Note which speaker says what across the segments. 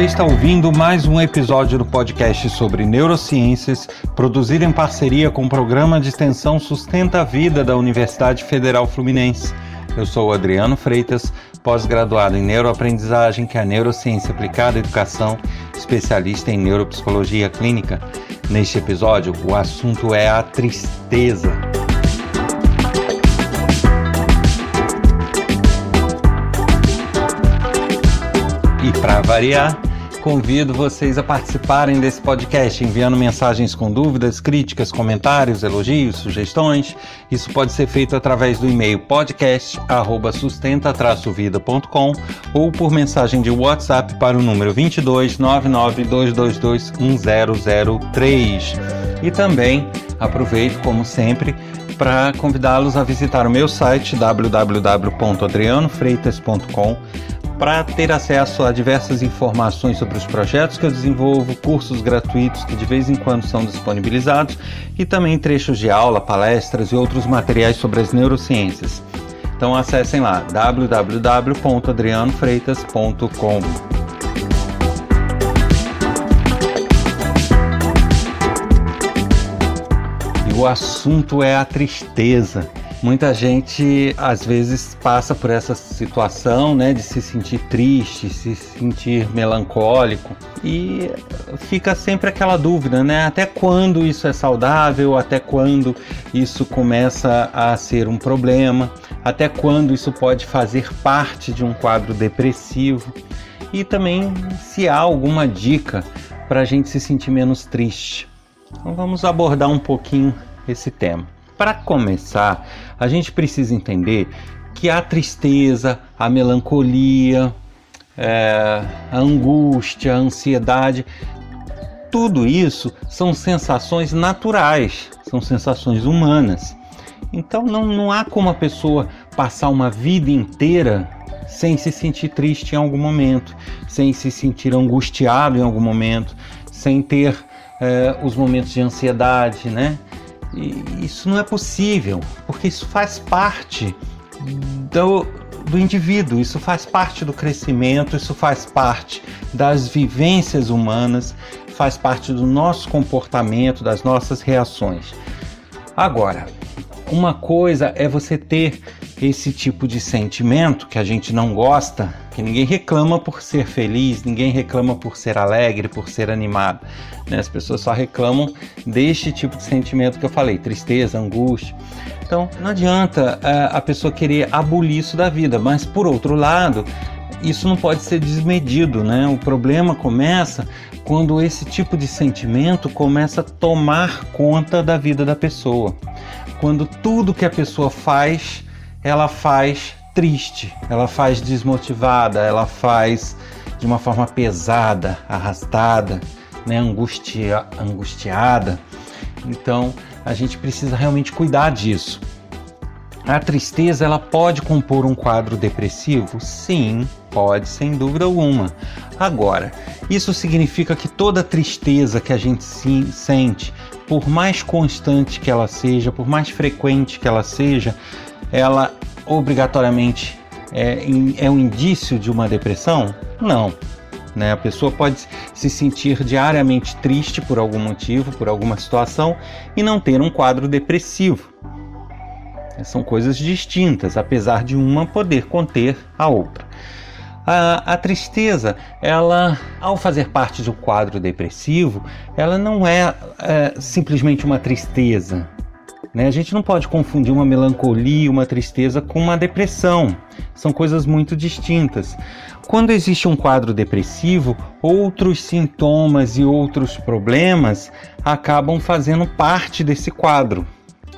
Speaker 1: Você está ouvindo mais um episódio do podcast sobre neurociências, produzido em parceria com o programa de extensão Sustenta a Vida da Universidade Federal Fluminense. Eu sou Adriano Freitas, pós-graduado em neuroaprendizagem, que é a neurociência aplicada à educação, especialista em neuropsicologia clínica. Neste episódio, o assunto é a tristeza. E para variar, convido vocês a participarem desse podcast enviando mensagens com dúvidas, críticas, comentários, elogios, sugestões. Isso pode ser feito através do e-mail podcast@sustenta-vida.com ou por mensagem de WhatsApp para o número 22 99222 1003. E também aproveito, como sempre, para convidá-los a visitar o meu site www.adrianofreitas.com para ter acesso a diversas informações sobre os projetos que eu desenvolvo, cursos gratuitos que de vez em quando são disponibilizados e também trechos de aula, palestras e outros materiais sobre as neurociências. Então acessem lá www.adrianofreitas.com. E o assunto é a tristeza. Muita gente às vezes passa por essa situação, né, de se sentir triste, se sentir melancólico e fica sempre aquela dúvida, né, até quando isso é saudável, até quando isso começa a ser um problema, até quando isso pode fazer parte de um quadro depressivo e também se há alguma dica para a gente se sentir menos triste. Então vamos abordar um pouquinho esse tema. Para começar, a gente precisa entender que a tristeza, a melancolia, é, a angústia, a ansiedade, tudo isso são sensações naturais, são sensações humanas. Então não, não há como a pessoa passar uma vida inteira sem se sentir triste em algum momento, sem se sentir angustiado em algum momento, sem ter é, os momentos de ansiedade, né? E isso não é possível, porque isso faz parte do, do indivíduo, isso faz parte do crescimento, isso faz parte das vivências humanas, faz parte do nosso comportamento, das nossas reações. Agora, uma coisa é você ter esse tipo de sentimento que a gente não gosta, que ninguém reclama por ser feliz, ninguém reclama por ser alegre, por ser animado. Né? As pessoas só reclamam deste tipo de sentimento que eu falei, tristeza, angústia. Então não adianta uh, a pessoa querer abolir isso da vida, mas por outro lado, isso não pode ser desmedido, né? O problema começa quando esse tipo de sentimento começa a tomar conta da vida da pessoa. Quando tudo que a pessoa faz ela faz triste, ela faz desmotivada, ela faz de uma forma pesada, arrastada, né, angustia, angustiada. Então a gente precisa realmente cuidar disso. A tristeza ela pode compor um quadro depressivo? Sim, pode, sem dúvida alguma. Agora, isso significa que toda tristeza que a gente sente, por mais constante que ela seja, por mais frequente que ela seja, ela obrigatoriamente é, é um indício de uma depressão? Não. Né? A pessoa pode se sentir diariamente triste por algum motivo, por alguma situação e não ter um quadro depressivo. São coisas distintas, apesar de uma poder conter a outra. A, a, tristeza, ela, ao fazer parte um quadro depressivo, ela não é, é simplesmente uma tristeza, né? A gente não pode confundir uma melancolia, uma tristeza com uma depressão. São coisas muito distintas. Quando existe um quadro depressivo, outros sintomas e outros problemas acabam fazendo parte desse quadro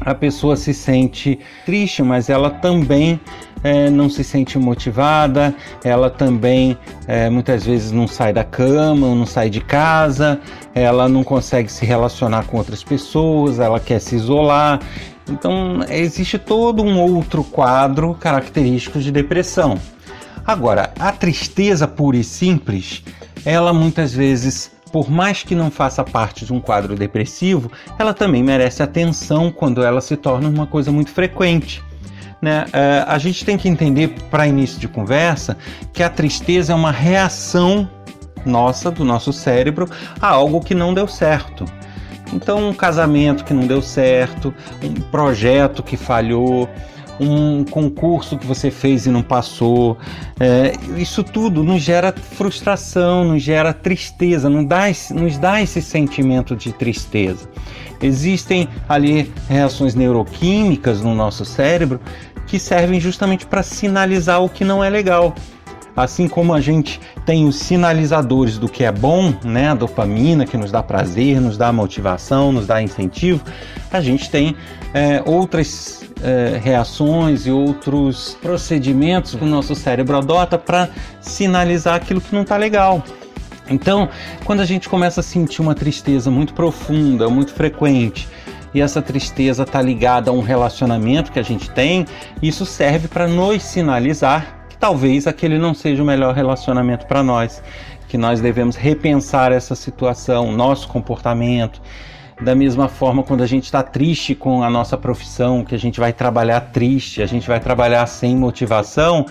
Speaker 1: a pessoa se sente triste, mas ela também é, não se sente motivada, ela também é, muitas vezes não sai da cama, não sai de casa, ela não consegue se relacionar com outras pessoas, ela quer se isolar. Então existe todo um outro quadro característico de depressão. Agora, a tristeza pura e simples, ela muitas vezes por mais que não faça parte de um quadro depressivo, ela também merece atenção quando ela se torna uma coisa muito frequente. Né? Uh, a gente tem que entender, para início de conversa, que a tristeza é uma reação nossa, do nosso cérebro, a algo que não deu certo. Então, um casamento que não deu certo, um projeto que falhou, um concurso que você fez e não passou. É, isso tudo nos gera frustração, nos gera tristeza, nos dá, nos dá esse sentimento de tristeza. Existem ali reações neuroquímicas no nosso cérebro que servem justamente para sinalizar o que não é legal. Assim como a gente tem os sinalizadores do que é bom, né, a dopamina que nos dá prazer, nos dá motivação, nos dá incentivo, a gente tem é, outras é, reações e outros procedimentos que o nosso cérebro adota para sinalizar aquilo que não está legal. Então, quando a gente começa a sentir uma tristeza muito profunda, muito frequente, e essa tristeza está ligada a um relacionamento que a gente tem, isso serve para nos sinalizar talvez aquele não seja o melhor relacionamento para nós, que nós devemos repensar essa situação, nosso comportamento. Da mesma forma, quando a gente está triste com a nossa profissão, que a gente vai trabalhar triste, a gente vai trabalhar sem motivação,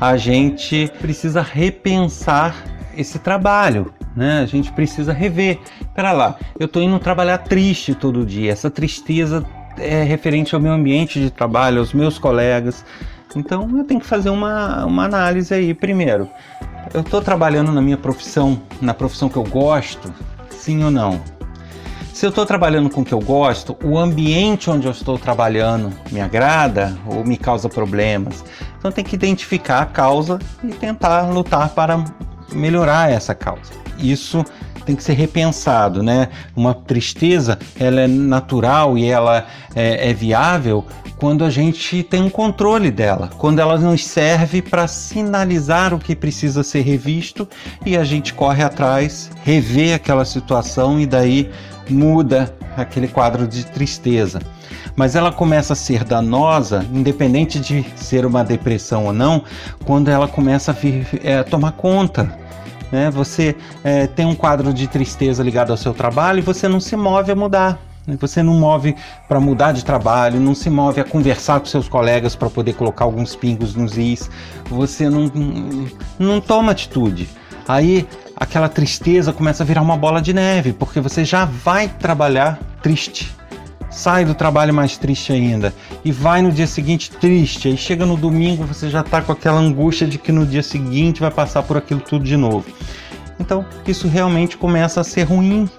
Speaker 1: a gente precisa repensar esse trabalho, né? A gente precisa rever. Pera lá, eu estou indo trabalhar triste todo dia. Essa tristeza é referente ao meu ambiente de trabalho, aos meus colegas. Então eu tenho que fazer uma, uma análise aí primeiro. Eu estou trabalhando na minha profissão, na profissão que eu gosto, sim ou não? Se eu estou trabalhando com o que eu gosto, o ambiente onde eu estou trabalhando me agrada ou me causa problemas. Então tem que identificar a causa e tentar lutar para melhorar essa causa. Isso tem que ser repensado, né? Uma tristeza, ela é natural e ela é, é viável quando a gente tem um controle dela, quando ela nos serve para sinalizar o que precisa ser revisto e a gente corre atrás, revê aquela situação e daí muda aquele quadro de tristeza. Mas ela começa a ser danosa, independente de ser uma depressão ou não, quando ela começa a vir, é, tomar conta né? Você é, tem um quadro de tristeza ligado ao seu trabalho e você não se move a mudar. Você não move para mudar de trabalho, não se move a conversar com seus colegas para poder colocar alguns pingos nos is. Você não, não toma atitude. Aí aquela tristeza começa a virar uma bola de neve, porque você já vai trabalhar triste. Sai do trabalho mais triste ainda e vai no dia seguinte triste. Aí chega no domingo, você já está com aquela angústia de que no dia seguinte vai passar por aquilo tudo de novo. Então, isso realmente começa a ser ruim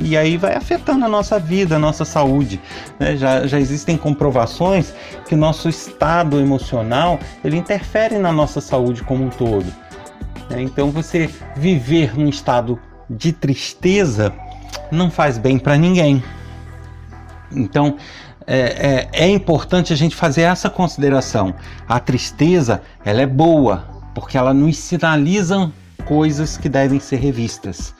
Speaker 1: e aí vai afetando a nossa vida, a nossa saúde. Né? Já, já existem comprovações que nosso estado emocional ele interfere na nossa saúde como um todo. Né? Então você viver num estado de tristeza não faz bem para ninguém. Então é, é, é, importante a gente fazer essa consideração. A tristeza ela é boa porque ela nos sinaliza coisas que devem ser revistas,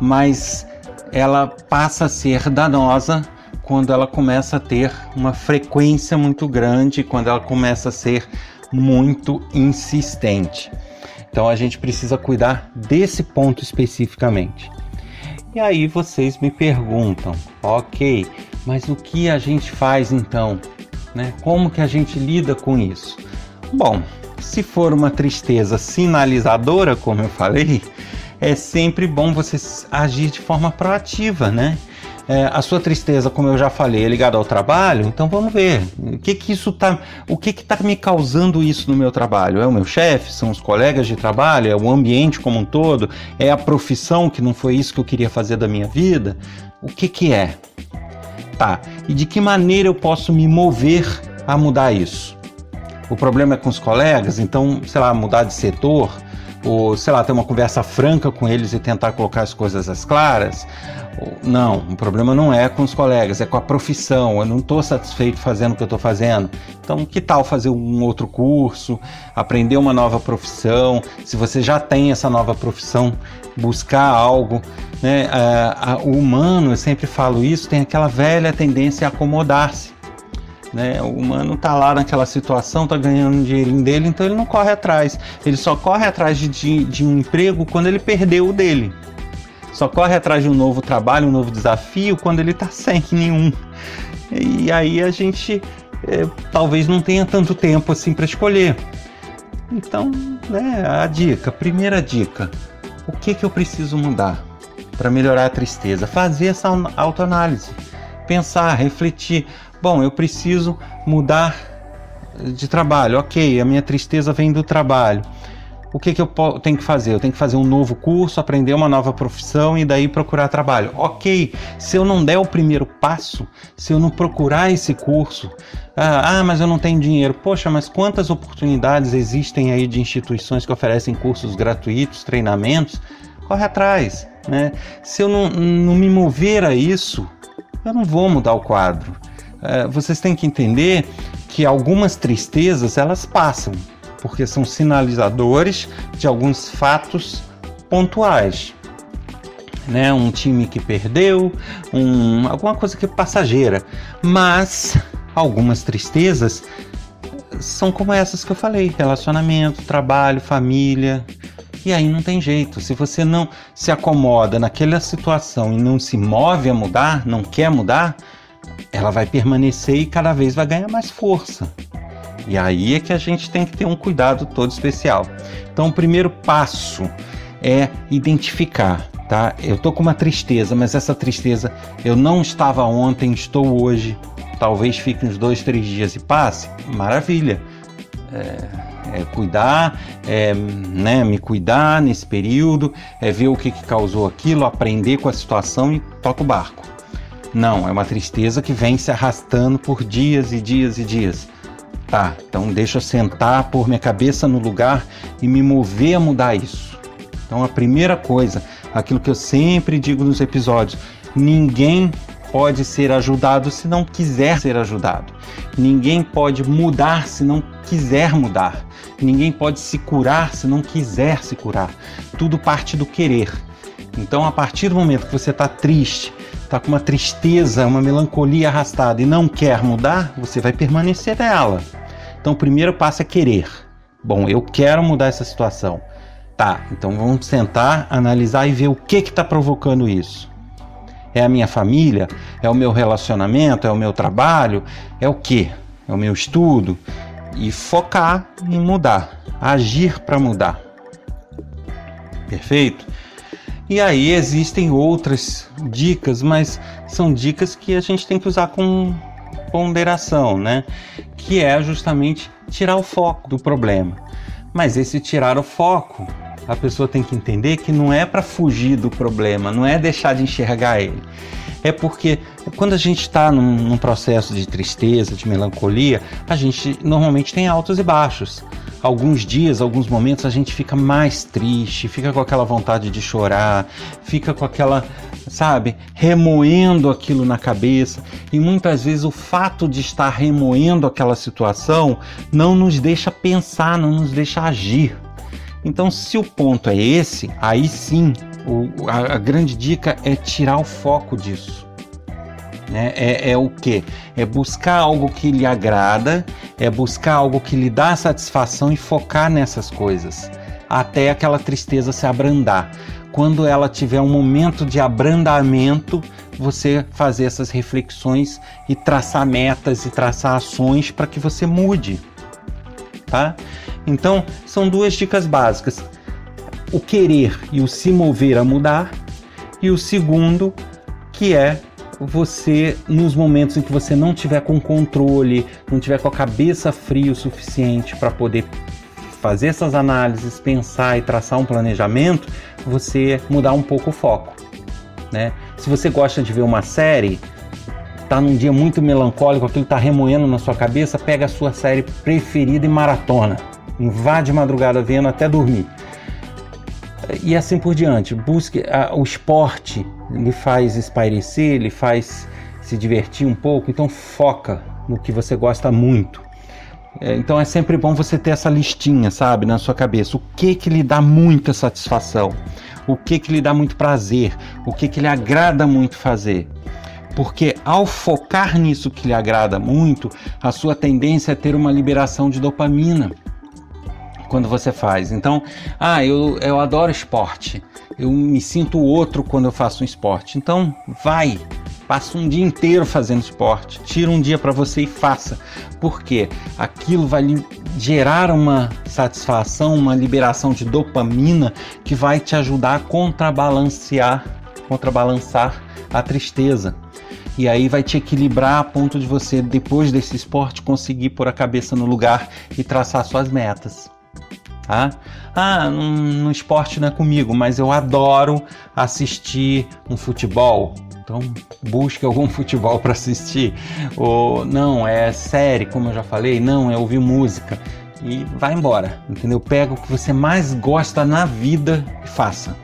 Speaker 1: mas ela passa a ser danosa quando ela começa a ter uma frequência muito grande, quando ela começa a ser muito insistente. Então a gente precisa cuidar desse ponto especificamente. E aí vocês me perguntam, ok, mas o que a gente faz então? Né? Como que a gente lida com isso? Bom, se for uma tristeza sinalizadora, como eu falei, é sempre bom você agir de forma proativa, né? É, a sua tristeza, como eu já falei, é ligada ao trabalho, então vamos ver. O que que isso tá, o que que tá me causando isso no meu trabalho? É o meu chefe, são os colegas de trabalho, é o ambiente como um todo, é a profissão que não foi isso que eu queria fazer da minha vida? O que que é? Tá. E de que maneira eu posso me mover a mudar isso? O problema é com os colegas, então, sei lá, mudar de setor, ou sei lá, ter uma conversa franca com eles e tentar colocar as coisas às claras. Não, o problema não é com os colegas, é com a profissão. Eu não estou satisfeito fazendo o que eu estou fazendo. Então, que tal fazer um outro curso, aprender uma nova profissão? Se você já tem essa nova profissão, buscar algo. Né? o humano, eu sempre falo isso, tem aquela velha tendência a acomodar-se. Né? O humano está lá naquela situação, está ganhando um dinheirinho dele, então ele não corre atrás. Ele só corre atrás de, de, de um emprego quando ele perdeu o dele. Só corre atrás de um novo trabalho, um novo desafio, quando ele está sem nenhum. E aí a gente é, talvez não tenha tanto tempo assim para escolher. Então, né, a dica, primeira dica, o que, que eu preciso mudar para melhorar a tristeza? Fazer essa autoanálise, pensar, refletir. Bom, eu preciso mudar de trabalho. Ok, a minha tristeza vem do trabalho. O que, que eu tenho que fazer? Eu tenho que fazer um novo curso, aprender uma nova profissão e daí procurar trabalho. Ok, se eu não der o primeiro passo, se eu não procurar esse curso, ah, ah, mas eu não tenho dinheiro. Poxa, mas quantas oportunidades existem aí de instituições que oferecem cursos gratuitos, treinamentos? Corre atrás, né? Se eu não, não me mover a isso, eu não vou mudar o quadro. Uh, vocês têm que entender que algumas tristezas elas passam, porque são sinalizadores de alguns fatos pontuais. Né, um time que perdeu, um, alguma coisa que é passageira. Mas algumas tristezas são como essas que eu falei: relacionamento, trabalho, família. E aí não tem jeito. Se você não se acomoda naquela situação e não se move a mudar, não quer mudar, ela vai permanecer e cada vez vai ganhar mais força. E aí é que a gente tem que ter um cuidado todo especial. Então, o primeiro passo é identificar, tá? Eu tô com uma tristeza, mas essa tristeza eu não estava ontem, estou hoje. Talvez fique uns dois, três dias e passe. Maravilha. É, é cuidar, é, né, me cuidar nesse período, é ver o que, que causou aquilo, aprender com a situação e toca o barco. Não, é uma tristeza que vem se arrastando por dias e dias e dias. Tá, então deixa eu sentar, pôr minha cabeça no lugar e me mover a mudar isso. Então a primeira coisa, aquilo que eu sempre digo nos episódios, ninguém pode ser ajudado se não quiser ser ajudado. Ninguém pode mudar se não quiser mudar. Ninguém pode se curar se não quiser se curar. Tudo parte do querer. Então, a partir do momento que você está triste, está com uma tristeza, uma melancolia arrastada e não quer mudar, você vai permanecer nela. Então, o primeiro passo é querer. Bom, eu quero mudar essa situação. Tá, então vamos sentar, analisar e ver o que está provocando isso. É a minha família? É o meu relacionamento? É o meu trabalho? É o que? É o meu estudo? E focar em mudar, agir para mudar. Perfeito? E aí existem outras dicas, mas são dicas que a gente tem que usar com ponderação, né? Que é justamente tirar o foco do problema. Mas esse tirar o foco, a pessoa tem que entender que não é para fugir do problema, não é deixar de enxergar ele. É porque quando a gente está num, num processo de tristeza, de melancolia, a gente normalmente tem altos e baixos alguns dias, alguns momentos a gente fica mais triste, fica com aquela vontade de chorar, fica com aquela, sabe, remoendo aquilo na cabeça. E muitas vezes o fato de estar remoendo aquela situação não nos deixa pensar, não nos deixa agir. Então, se o ponto é esse, aí sim, o, a, a grande dica é tirar o foco disso. Né? É, é o que? É buscar algo que lhe agrada, é buscar algo que lhe dá satisfação e focar nessas coisas, até aquela tristeza se abrandar. Quando ela tiver um momento de abrandamento, você fazer essas reflexões e traçar metas e traçar ações para que você mude, tá? Então, são duas dicas básicas: o querer e o se mover a mudar, e o segundo, que é você, nos momentos em que você não tiver com controle, não tiver com a cabeça fria o suficiente para poder fazer essas análises, pensar e traçar um planejamento, você mudar um pouco o foco, né? Se você gosta de ver uma série, tá num dia muito melancólico, aquilo tá remoendo na sua cabeça, pega a sua série preferida e maratona. Invade madrugada vendo até dormir e assim por diante. Busque a, o esporte, lhe faz espairecer, lhe faz se divertir um pouco, então foca no que você gosta muito. É, então é sempre bom você ter essa listinha, sabe, na sua cabeça. O que que lhe dá muita satisfação? O que que lhe dá muito prazer? O que que lhe agrada muito fazer? Porque ao focar nisso que lhe agrada muito, a sua tendência é ter uma liberação de dopamina quando você faz. Então, ah, eu, eu adoro esporte. Eu me sinto outro quando eu faço um esporte. Então, vai, Passa um dia inteiro fazendo esporte. Tira um dia para você e faça. Porque aquilo vai gerar uma satisfação, uma liberação de dopamina que vai te ajudar a contrabalancear, contrabalançar a tristeza. E aí vai te equilibrar a ponto de você, depois desse esporte, conseguir pôr a cabeça no lugar e traçar suas metas. Tá? Ah, no, esporte não é comigo, mas eu adoro assistir um futebol. Então busque algum futebol para assistir. Ou não, é série, como eu já falei, não, é ouvir música. E vai embora, entendeu? Pega o que você mais gosta na vida e faça.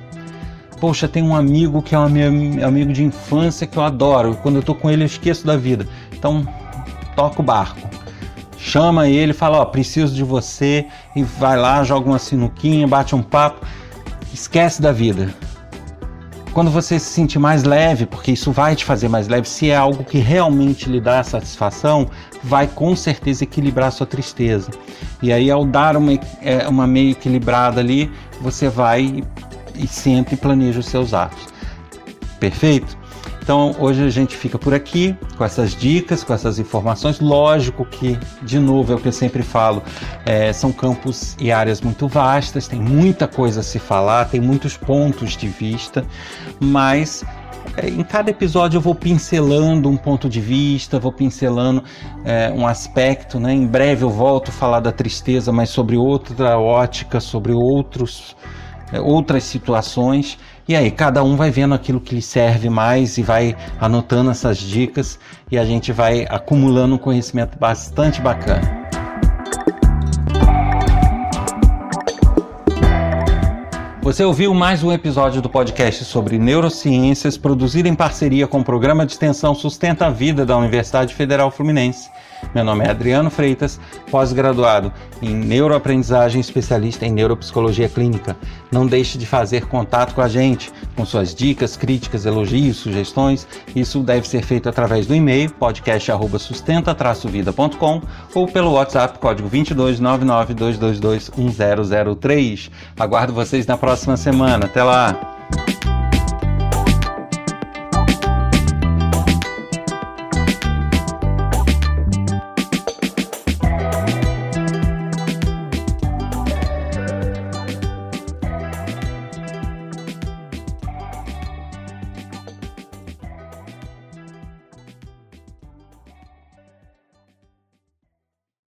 Speaker 1: Poxa, tem um amigo que é um amigo de infância que eu adoro. Quando eu tô com ele, eu esqueço da vida. Então, toca o barco chama ele, fala, ó, preciso de você e vai lá, joga uma sinuquinha, bate um papo, esquece da vida. Quando você se sentir mais leve, porque isso vai te fazer mais leve, se é algo que realmente lhe dá satisfação, vai com certeza equilibrar sua tristeza. E aí, ao dar uma, é, uma meio equilibrada ali, você vai e, e senta e planeja os seus atos. Perfeito? Então hoje a gente fica por aqui com essas dicas, com essas informações. Lógico que, de novo, é o que eu sempre falo, é, são campos e áreas muito vastas, tem muita coisa a se falar, tem muitos pontos de vista, mas é, em cada episódio eu vou pincelando um ponto de vista, vou pincelando é, um aspecto. Né? Em breve eu volto a falar da tristeza, mas sobre outra ótica, sobre outros, é, outras situações. E aí, cada um vai vendo aquilo que lhe serve mais e vai anotando essas dicas e a gente vai acumulando um conhecimento bastante bacana. Você ouviu mais um episódio do podcast sobre neurociências, produzido em parceria com o programa de extensão Sustenta a Vida da Universidade Federal Fluminense. Meu nome é Adriano Freitas, pós-graduado em neuroaprendizagem, especialista em neuropsicologia clínica. Não deixe de fazer contato com a gente, com suas dicas, críticas, elogios, sugestões. Isso deve ser feito através do e-mail podcast@sustenta-vida.com ou pelo WhatsApp código 22992221003. Aguardo vocês na próxima semana. Até lá.